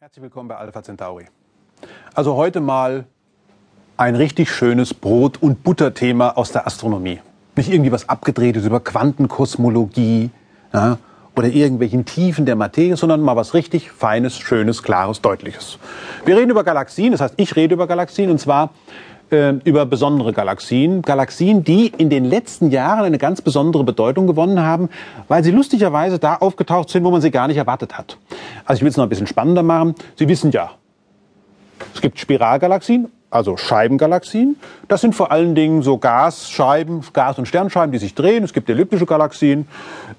Herzlich willkommen bei Alpha Centauri. Also heute mal ein richtig schönes Brot- und Butterthema aus der Astronomie. Nicht irgendwie was abgedrehtes über Quantenkosmologie ja, oder irgendwelchen Tiefen der Materie, sondern mal was richtig Feines, Schönes, Klares, Deutliches. Wir reden über Galaxien, das heißt, ich rede über Galaxien und zwar äh, über besondere Galaxien. Galaxien, die in den letzten Jahren eine ganz besondere Bedeutung gewonnen haben, weil sie lustigerweise da aufgetaucht sind, wo man sie gar nicht erwartet hat. Also ich will es noch ein bisschen spannender machen. Sie wissen ja, es gibt Spiralgalaxien, also Scheibengalaxien. Das sind vor allen Dingen so Gasscheiben, Gas- und Sternscheiben, die sich drehen. Es gibt elliptische Galaxien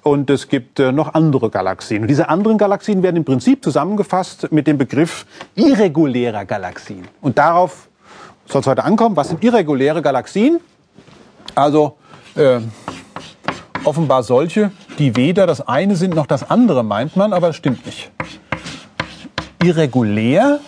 und es gibt äh, noch andere Galaxien. Und diese anderen Galaxien werden im Prinzip zusammengefasst mit dem Begriff irregulärer Galaxien. Und darauf soll es heute ankommen. Was sind irreguläre Galaxien? Also äh, offenbar solche, die weder das eine sind noch das andere, meint man, aber das stimmt nicht. Irregulär,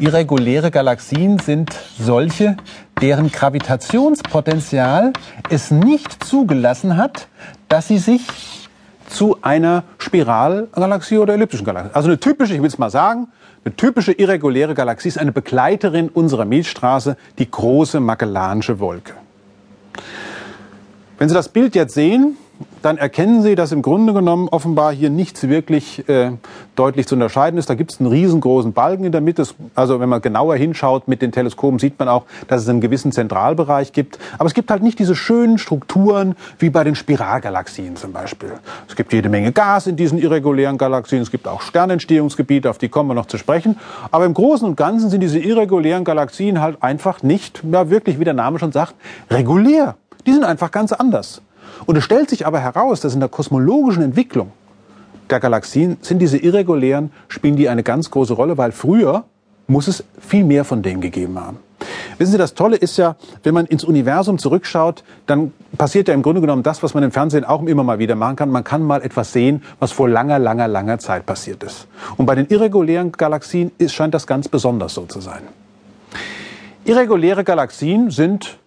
irreguläre Galaxien sind solche, deren Gravitationspotenzial es nicht zugelassen hat, dass sie sich zu einer Spiralgalaxie oder elliptischen Galaxie. Also eine typische, ich will es mal sagen, eine typische irreguläre Galaxie ist eine Begleiterin unserer Milchstraße, die große Magellanische Wolke. Wenn Sie das Bild jetzt sehen, dann erkennen Sie, dass im Grunde genommen offenbar hier nichts wirklich äh, deutlich zu unterscheiden ist. Da gibt es einen riesengroßen Balken in der Mitte. Also wenn man genauer hinschaut mit den Teleskopen, sieht man auch, dass es einen gewissen Zentralbereich gibt. Aber es gibt halt nicht diese schönen Strukturen wie bei den Spiralgalaxien zum Beispiel. Es gibt jede Menge Gas in diesen irregulären Galaxien. Es gibt auch Sternentstehungsgebiete, auf die kommen wir noch zu sprechen. Aber im Großen und Ganzen sind diese irregulären Galaxien halt einfach nicht, ja wirklich, wie der Name schon sagt, regulär. Die sind einfach ganz anders. Und es stellt sich aber heraus, dass in der kosmologischen Entwicklung der Galaxien sind diese irregulären, spielen die eine ganz große Rolle, weil früher muss es viel mehr von denen gegeben haben. Wissen Sie, das Tolle ist ja, wenn man ins Universum zurückschaut, dann passiert ja im Grunde genommen das, was man im Fernsehen auch immer mal wieder machen kann. Man kann mal etwas sehen, was vor langer, langer, langer Zeit passiert ist. Und bei den irregulären Galaxien ist, scheint das ganz besonders so zu sein. Irreguläre Galaxien sind,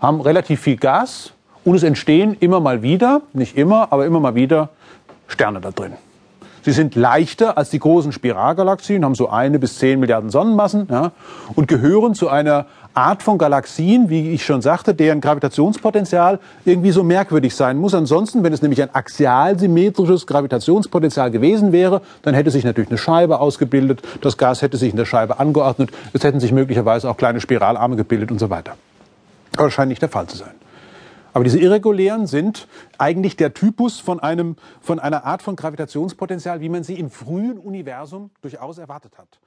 haben relativ viel Gas, und es entstehen immer mal wieder, nicht immer, aber immer mal wieder Sterne da drin. Sie sind leichter als die großen Spiralgalaxien, haben so eine bis zehn Milliarden Sonnenmassen ja, und gehören zu einer Art von Galaxien, wie ich schon sagte, deren Gravitationspotenzial irgendwie so merkwürdig sein muss. Ansonsten, wenn es nämlich ein axialsymmetrisches Gravitationspotenzial gewesen wäre, dann hätte sich natürlich eine Scheibe ausgebildet, das Gas hätte sich in der Scheibe angeordnet, es hätten sich möglicherweise auch kleine Spiralarme gebildet und so weiter. Aber das scheint nicht der Fall zu sein. Aber diese irregulären sind eigentlich der Typus von, einem, von einer Art von Gravitationspotenzial, wie man sie im frühen Universum durchaus erwartet hat.